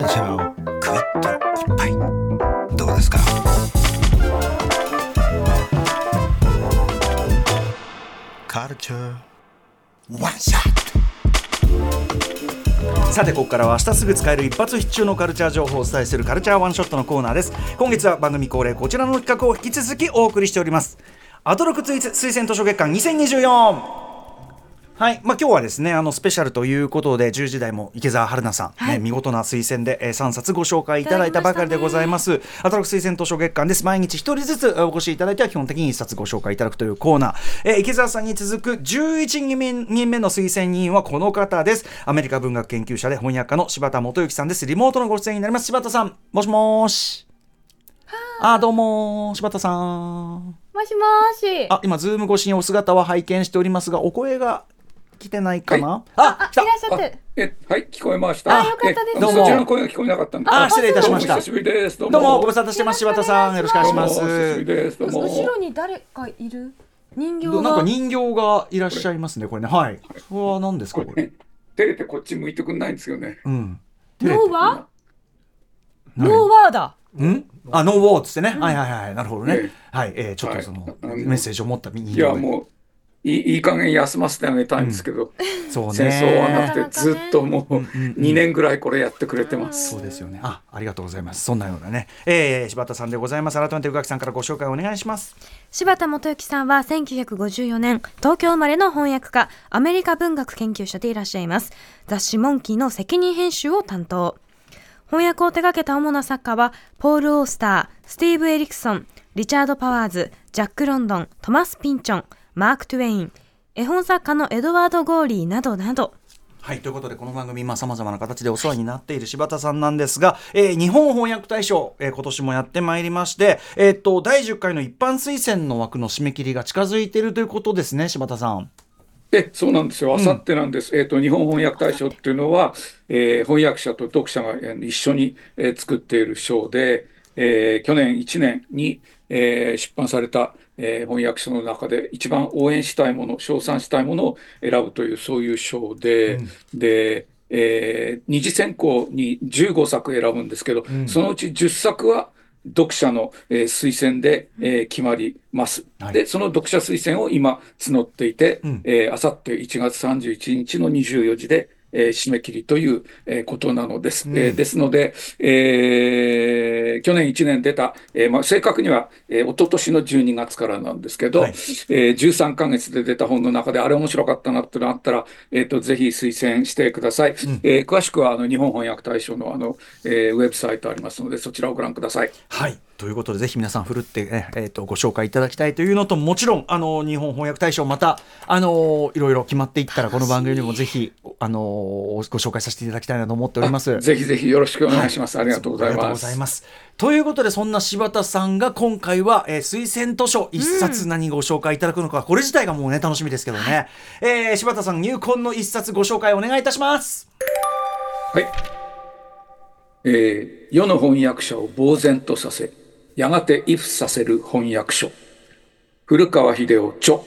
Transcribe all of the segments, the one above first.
ルチャーをグイッと一杯どうですか？カルチャー。ワンショット。さてここからは明日すぐ使える一発必中のカルチャー情報をお伝えするカルチャーワンショットのコーナーです。今月は番組恒例こちらの企画を引き続きお送りしております。アトロク推推薦図書月間2024はい、まあ、今日はですね、あのスペシャルということで、10時台も池澤春菜さん、はいね、見事な推薦で、えー、3冊ご紹介いただいたばかりでございます。アトロク推薦図書月間です。毎日一人ずつお越しいただいては、基本的に1冊ご紹介いただくというコーナー。えー池澤さんに続く11人目人目の推薦人はこの方です。アメリカ文学研究者で翻訳家の柴田元幸さんです。リモートのご出演になります。柴田さん、もしもーし。あー、どうもー、柴田さん。もしもーし。あ、今、ズーム越しにお姿は拝見しておりますが、お声が来てないかな、あ、あ、来たいらっしゃって。え、はい、聞こえました。あよかったですえどうもそちらの声が聞こえなかったんで。あ失礼いたしましたどうも久しぶりです。どうどうも、も。ご無沙汰してます、柴田さん。よろしくお願いしまどうも久しぶりす。です。どうも。後ろに誰かいる？人形が。なんか人形がいらっしゃいますね、これね。はい。これは何ですか、これ？照れてこっち向いてくんないんですよね。うん。ノーワ何？ノーワーだ。ん？あ、ノーウォーっつってね。はいはいはい。なるほどねえ。はい。えーちょっとその、はいメッセージを持った人形いや、もう、いいいい加減休ませてあげたいんですけど、そうね。戦争はなくて、ずっともううんうん2年ぐらいこれやってくれてます。そうですよね。あ、ありがとうございます。そんなようなね。えー、柴田さんでございます。改めて宇垣さんからご紹介お願いします。柴田元幸さんは1954年、東京生まれの翻訳家、アメリカ文学研究者でいらっしゃいます。雑誌モンキーの責任編集を担当。翻訳を手掛けた主な作家は、ポール・オースター、スティーブ・エリクソン、リチャード・パワーズ、ジャック・ロンドン、トマス・ピンチョン、マーク・トゥエイン、絵本作家のエドワード・ゴーリーなどなど、はいということでこの番組さまざ、まな形でお世話になっている柴田さんなんですが、えー日本翻訳大賞、えー今年もやってまいりまして、えーっと第10回の一般推薦の枠の締め切りが近づいているということですね柴田さん。え、そうなんですよ。あさってなんです。えっ、と、日本翻訳大賞っていうのは、えー翻訳者と読者がえー一緒に、えー作っている賞で、えー去年1年に、えー出版された、えー翻訳書の中で一番応援したいもの、称賛したいものを選ぶという、そういう賞で、で、えー二次選考に15作選ぶんですけど、そのうち10作は読者の、えー推薦で、えー決まります。はい。で、その読者推薦を今募っていて、ん。えーあさって1月31日の24時で、えー締め切りという、えーことなのです。えーですので、えー去年1年出た、えーまあ、正確には、えー、一昨年の12月からなんですけど、はいえー13ヶ月で出た本の中であれ面白かったなってのがあったら、えー、とぜひ推薦してください。えー詳しくはあの日本翻訳大賞のあの、えーウェブサイトありますので、そちらをご覧ください。はいということでぜひ皆さんふるって、ねえーっとご紹介いただきたいというのともちろんあの日本翻訳大賞またあのいろいろ決まっていったらこの番組でもぜひあのご紹介させていただきたいなと思っております。ぜひぜひよろしくお願いします。ありがとうございます。ます。ということで、そんな柴田さんが今回は、えー推薦図書一冊何ご紹介いただくのか、これ自体がもうね、楽しみですけどね。えー柴田さん入魂の一冊ご紹介お願いいたします。はい。えー世の翻訳者を呆然とさせ、やがて畏怖させる翻訳書。古川秀夫著、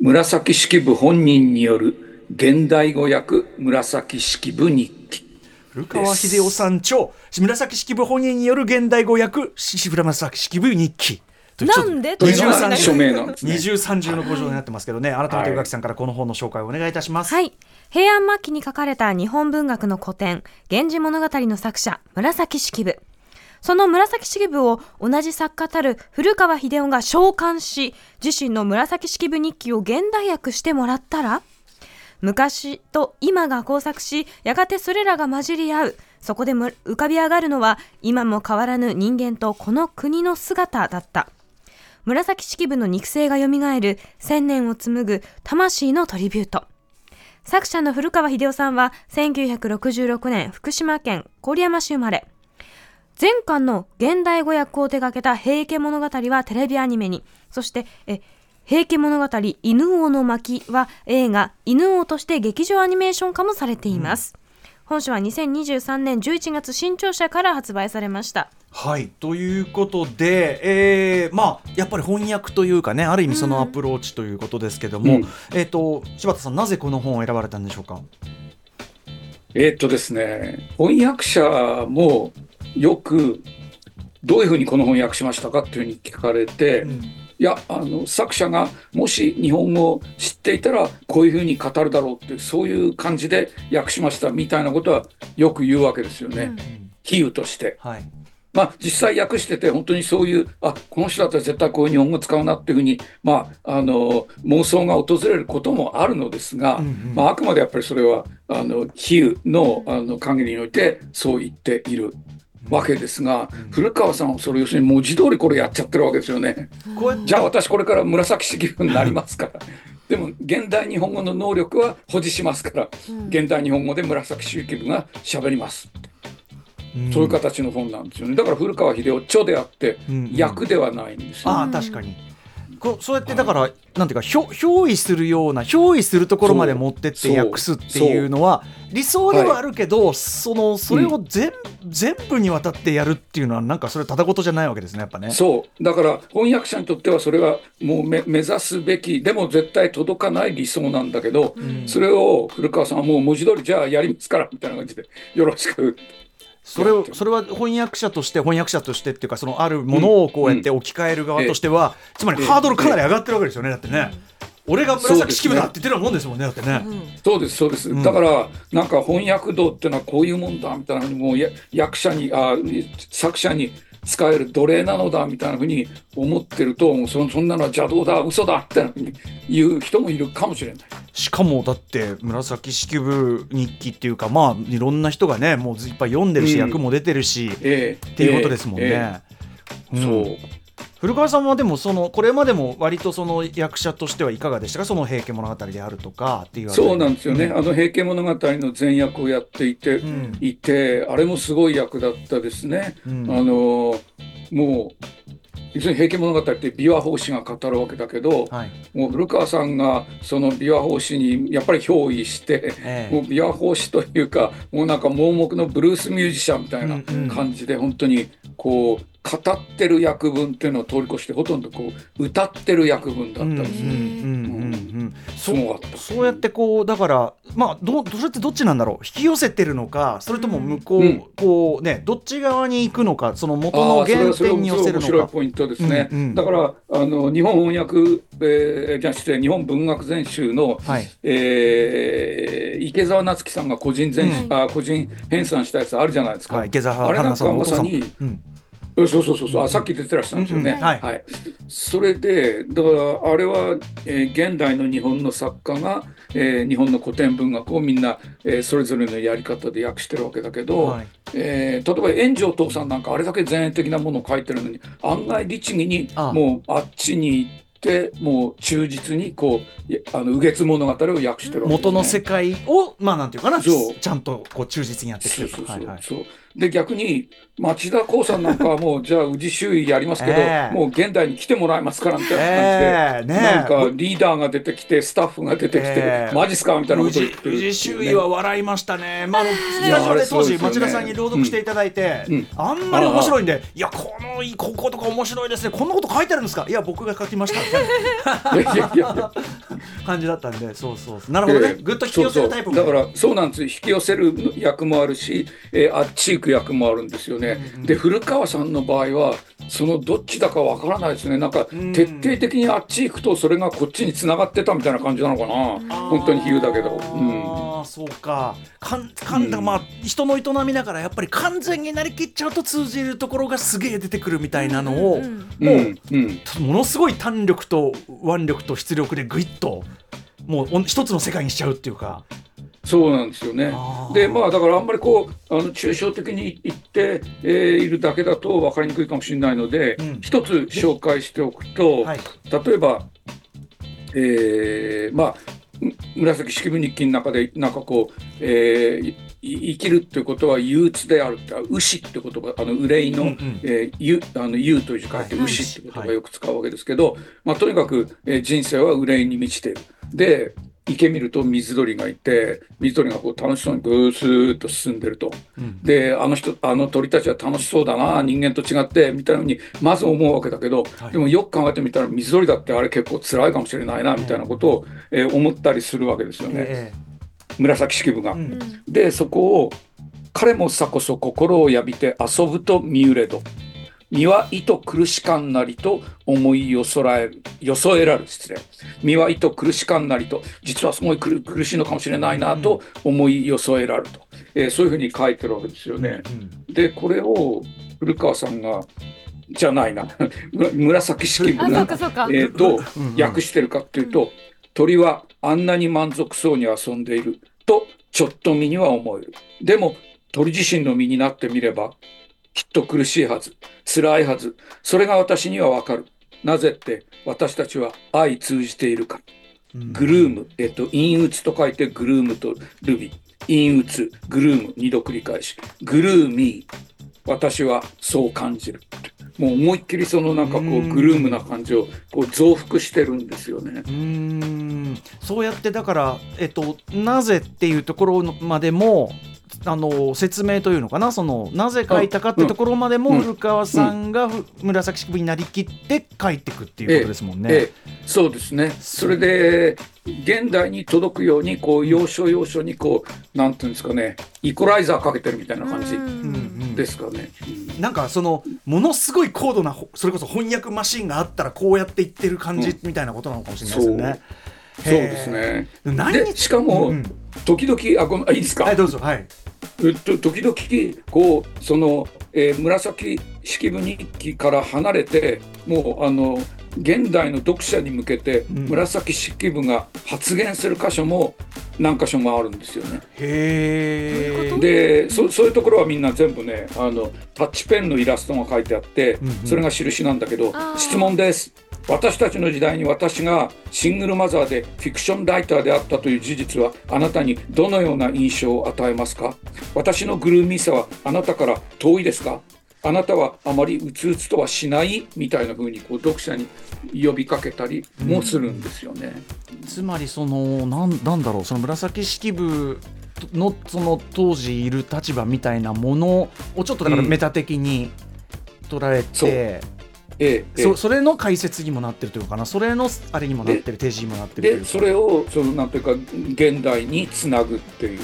紫式部本人による現代語訳紫式部日記。古川秀夫さん著、紫式部本人による現代語訳、紫式部日記。なんで？というの23が署名なんですね二。重三重のご状になってますけどね、改めて宇垣さんからこの本の紹介をお願いいたします。はい。平安末期に書かれた日本文学の古典、源氏物語の作者、紫式部。その紫式部を同じ作家たる古川秀夫が召喚し、自身の紫式部日記を現代訳してもらったら、昔と今が交錯し、やがてそれらが混じり合う。そこで浮かび上がるのは、今も変わらぬ人間とこの国の姿だった。紫式部の肉声が蘇る千年を紡ぐ魂のトリビュート。作者の古川秀夫さんは1966年福島県郡山市生まれ。前巻の現代語訳を手掛けた平家物語はテレビアニメに、そして、え、平家物語犬王の巻は映画犬王として劇場アニメーション化もされています。本書は2023年11月新潮社から発売されました。はい。ということで、えーまあやっぱり翻訳というかねある意味そのアプローチということですけども、うん。えっ、と柴田さんなぜこの本を選ばれたんでしょうか？えーっとですね、翻訳者もよくどういうふうにこの本訳しましたかっていうふうに聞かれて、いやあの作者がもし日本語を知っていたらこういうふうに語るだろうってそういう感じで訳しましたみたいなことはよく言うわけですよね、比喩として。はい。まあ、実際訳してて本当にそういうあこの人だったら絶対こういう日本語使うなっていうふうに、まあ、あの妄想が訪れることもあるのですが、まあ、あくまでやっぱりそれはあの比喩のあの限りにおいてそう言っている。わけですが、古川さんはそれ要するに文字通りこれやっちゃってるわけですよね。じゃあ私これから紫式部になりますから。でも現代日本語の能力は保持しますから、現代日本語で紫式部が喋ります。そういう形の本なんですよね。だから古川秀夫著であって、うん役ではないんですよ。ああ確かにこうそうやってだから、なんていうか憑依するような憑依するところまで持ってって訳すっていうのは理想ではあるけど、そのそれを全,、全部にわたってやるっていうのはなんかそれただ事じゃないわけですねやっぱね。そう。だから翻訳者にとってはそれはもうめ目指すべきでも絶対届かない理想なんだけど、それを古川さんはもう文字通りじゃあやりますからみたいな感じでよろしくそれをそれは翻訳者として翻訳者としてっていうかそのあるものをこうやって置き換える側としては、つまりハードルかなり上がってるわけですよねだってね。俺が紫式部だって言ってるようなもんですもんねだってね。そうです。そうです、だからなんか翻訳道っていうのはこういうもんだみたいなふうにもうや役者にあ作者に使える奴隷なのだみたいなふうに思ってるとそそんなのは邪道だ嘘だみたいなふうに言う人もいるかもしれない。しかもだって紫式部日記っていうかまあいろんな人がねもういっぱい読んでるし、うん役も出てるし、ええ。っていうことですもんね。ええ。うん。そう古川さんはでもそのこれまでも割とその役者としてはいかがでしたか？その「平家物語」であるとかっていうそうなんですよね、あの「平家物語」の前役をやっていて、ん。いてあれもすごい役だったですね。うん。あのもう要するに「平家物語」って琵琶法師が語るわけだけど、はい。もう古川さんがその琵琶法師にやっぱり憑依して、ええ。もう琵琶法師というかもうなんか盲目のブルースミュージシャンみたいなうんうん。感じで本当にこう語ってる役分っていうのを通り越してほとんどこう歌ってる役分だったんですね。うんうんうんうんすごかった。そうやってこうだからまあどそれってどっちなんだろう引き寄せてるのかそれとも向こう、うんこうねどっち側に行くのかその元の原はそれは点に寄せる面白いのか。ポイントですね。うんうんだからあの日本翻訳、えー、じゃあ失礼日本文学全集の、はいえー池澤夏樹さんが個人全、あ個人編纂したやつあるじゃないですか。はい、池澤あれなんかまさ。にうんそうそうそうそう。あさっき出てらっしゃるんですよね。はい。はい。それでだからあれは、えー現代の日本の作家が、えー日本の古典文学をみんな、えーそれぞれのやり方で訳してるわけだけど、はい。えー例えば炎上父さんなんかあれだけ前衛的なものを書いてるのに案外律儀にもうあっちに行ってもう忠実にこういあの右月物語を訳してるね、元の世界をまあなんていうかなそう。ちゃんとこう忠実にやってきてるそうそうそう、はいはい。そう。で逆に町田光さんなんかはもうじゃあ宇治周囲やりますけど、ええ。もう現代に来てもらえますからみたいな感じで、ええ。ねえ。なんかリーダーが出てきてスタッフが出てきて、ええ。マジっすかみたいなことを言ってる宇治周囲は笑いましたね、まあ、スタジオで当時町田さんに朗読していただいて、うん。あんまり面白いんで、いや、このこことか面白いですね、こんなこと書いてあるんですか、いや、僕が書きました。み たいな感じだったんで、そうそうそう、なるほどね、ええ。ぐっと引き寄せるタイプもそうそう。だからそうなんです引き寄せる役もあるし、えーあっち行く役もあるんですよね。で古川さんの場合はそのどっちだかわからないですね。なんかん。徹底的にあっち行くとそれがこっちに繋がってたみたいな感じなのかな。本当に比喩だけど。うん。ああそうか。かんかんだまあ人の営みながらやっぱり完全になりきっちゃうと通じるところがすげえ出てくるみたいなのを、うんうもうんうん。ものすごい単力と腕力と出力でぐいっともうお一つの世界にしちゃうっていうか。そうなんですよね。でまあだからあんまりこうあの抽象的に言って、えーいるだけだと分かりにくいかもしれないので、うん。一つ紹介しておくと、はい。例えば、えーまあむ紫式部日記の中でなんかこう、えーい生きるっていうことは憂鬱であるって牛って言葉あの憂いの、うんうんえーゆあの憂という字書いてはい牛って言葉をよく使うわけですけど、まあ、とにかく、えー人生は憂いに満ちている。で池見ると水鳥がいて水鳥がこう楽しそうにぐーすーっと進んでると。うんであの人あの鳥たちは楽しそうだな人間と違ってみたいなふうにまず思うわけだけど、はいでもよく考えてみたら水鳥だってあれ結構辛いかもしれないなみたいなことを、えー思ったりするわけですよね。え紫式部が。うんでそこを「彼もさこそ心をやびて遊ぶと見うれど身は意と苦しかんなりと思いよそらえるよそえらる。失礼。身は意と苦しかんなりと実はすごい苦苦しいのかもしれないなと思いよそえらると、えーそういうふうに書いてるわけですよね。でこれを古川さんがじゃないな。む紫式部が。えーどう訳してるかっていうと、鳥はあんなに満足そうに遊んでいるとちょっと身には思える。でも鳥自身の身になってみればきっと苦しいはず、辛いはず、それが私にはわかる。なぜって私たちは愛通じているから。グルーム、えっと、陰鬱と書いてグルームとルビ。陰鬱、グルーム、二度繰り返し。グルーミー、私はそう感じる。もう思いっきりそのなんかこうんうグルームな感じをこう増幅してるんですよね。うーんそうやってだから、えっと、なぜっていうところまでもあの説明というのかな？そのなぜ書いたかってところまでもうん古川さんがふ紫式部になりきって書いていくっていうことですもんね。ええ、そうですね。それで現代に届くようにこう要所要所にこうなんていうんですかねイコライザーかけてるみたいな感じうんうんうんですかね。なんかそのものすごい高度なほそれこそ翻訳マシンがあったらこうやっていってる感じみたいなことなのかもしれないですよね。そうですね。何でしかも、うん時々あごめんあいいですか、はいどうぞはい。えっと、時々こうその、えー紫式部日記から離れてもうあの現代の読者に向けてうん。紫式部が発言する箇所も何箇所もあるんですよね。へえ。でそそういうと？ころはみんな全部ねあのタッチペンのイラストが書いてあって、うんうん。それが印なんだけど質問です。私たちの時代に私がシングルマザーでフィクションライターであったという事実はあなたにどのような印象を与えますか？私のグルーミーさはあなたから遠いですか？あなたはあまりうつうつとはしないみたいな風にこう読者に呼びかけたりもするんですよね。つまりそのなんなんだろうその紫式部のその当時いる立場みたいなものをちょっとだからうん。メタ的に捉えそう。て、ええええ。そそれの解説にもなってるというかな？それのあれにもなってる提示にもなってるというか。でそれをそのなんていうか現代につなぐっていう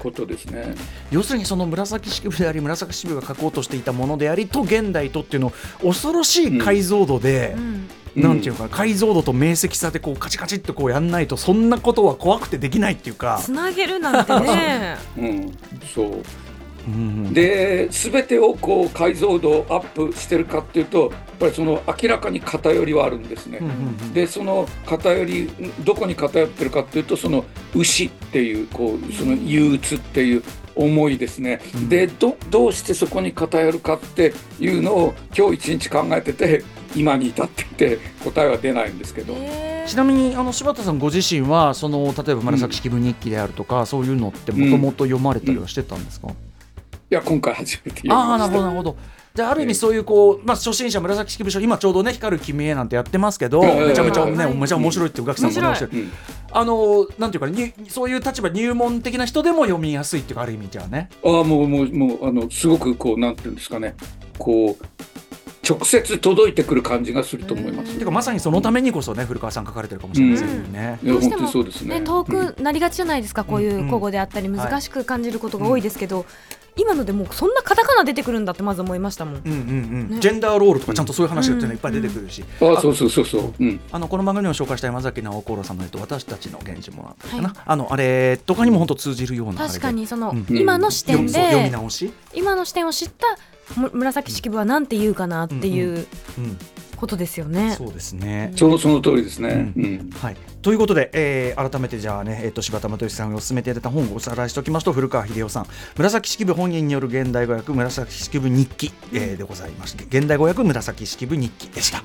ことですね。要するにその紫式部であり紫式部が書こうとしていたものでありと現代とっていうのを恐ろしい解像度で、うんうんなんていうか解像度と明晰さでこうカチカチってこうやんないとそんなことは怖くてできないっていうか。つなげるなんてね。うん、そううんうん。で全てをこう解像度アップしてるかっていうとやっぱりその明らかに偏りはあるんですね。うんうんうん。でその偏りどこに偏ってるかっていうとその牛っていうこうその憂鬱っていう思いですね、うん。でどどうしてそこに偏るかっていうのを今日一日考えてて今に至っていて答えは出ないんですけど、ちなみにあの柴田さんご自身はその例えば紫式部日記であるとか、そういうのってもともと読まれたりはしてたんですか、いや今回初めて読みああなるほどなるほど。じゃあある意味そういうこう、まあ、初心者紫式部書今ちょうどね光る君へなんてやってますけど、ええ。めちゃめちゃね、はい。めちゃ面白いって宇垣さんもおっしゃるうん。あのなんていうかねにそういう立場入門的な人でも読みやすいっていうかある意味じゃあね。ああもうもうもうあのすごくこうなんていうんですかね。こう直接届いてくる感じがすると思います。ていうかまさにそのためにこそね古川さん書かれてるかもしれませんよね、いやどうしても本当にそうですね。ね、遠くなりがちじゃないですか、こういううん。古語であったり、ん難しく感じることが多いですけど、今のでもうそんなカタカナ出てくるんだってまず思いましたもん。うんうんうん。ね。ジェンダーロールとかちゃんとそういう話がっていうのがいっぱい出てくるし、ああそうそうそうそう。うん。あのこの番組でも紹介した山崎直子郎さんの、えっと、私たちの源氏物語かな、はい。あのあれとかにも本当通じるような確かにその、うん。今の視点読みそう読みで直し、今の視点を知ったむ紫式部はなんて言うかなっていううん、ことですよね。そうですね。そのその通りですね。ううん。はい、ということで、えー改めてじゃあね、えー、と柴田又吉さんがお勧めていただいた本をおさらいしておきますと古川秀夫さん紫式部本人による現代語訳紫式部日記、えーでございまして現代語訳紫式部日記でした。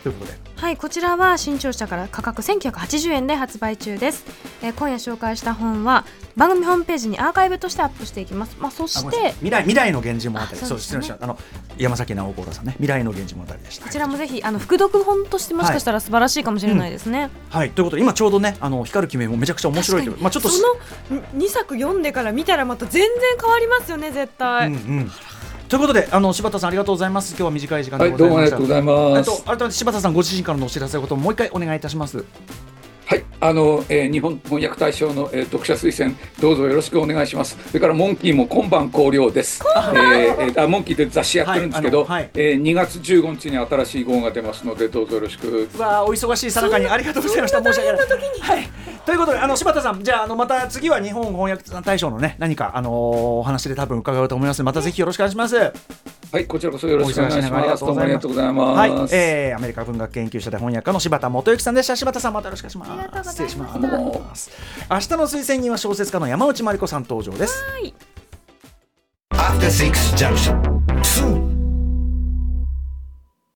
はい、ということで。はい、こちらは新潮社から価格1980円で発売中です、えー今夜紹介した本は番組ホームページにアーカイブとしてアップしていきます。まあ、そあして未来未来の源氏物語。あそそううですね。失礼しました。あの山崎直子郎さんね。未来の源氏物語でした。こちらもぜひあの副読本としてもしかしたら素晴らしいかもしれないですね。はい。ということで今ちょうどねあの光る君もめちゃくちゃ面白いという。まあちょっとその2作読んでから見たらまた全然変わりますよね絶対。うんうんということであの柴田さんありがとうございます今日は短い時間ではい、どうもあございました。りがとうございます。えっと改めて柴田さんご自身からのお知らせことももう一回お願いいたします。はい、あの、えー日本翻訳大賞の、えー読者推薦どうぞよろしくお願いします。それからモンキーも今晩考慮です。えーえーあモンキーって雑誌やってるんですけど、はいはい。えー2月15日に新しい号が出ますのでどうぞよろしく。うわあお忙しいさなかにありがとうございました。申し訳ない。はい。ということであの柴田さんじゃああのまた次は日本翻訳大賞のね何かあのーお話で多分伺うと思いますまたぜひよろしくお願いしますはい、こちらこそよろしくお願いします。がとうございますどうもありがとうございます。はい、えー、アメリカ文学研究所で翻訳家の柴田元幸さんでした柴田さんまたよろしくお願いします失礼します明日の推薦人は小説家の山内真理子さん登場です After Six Junction.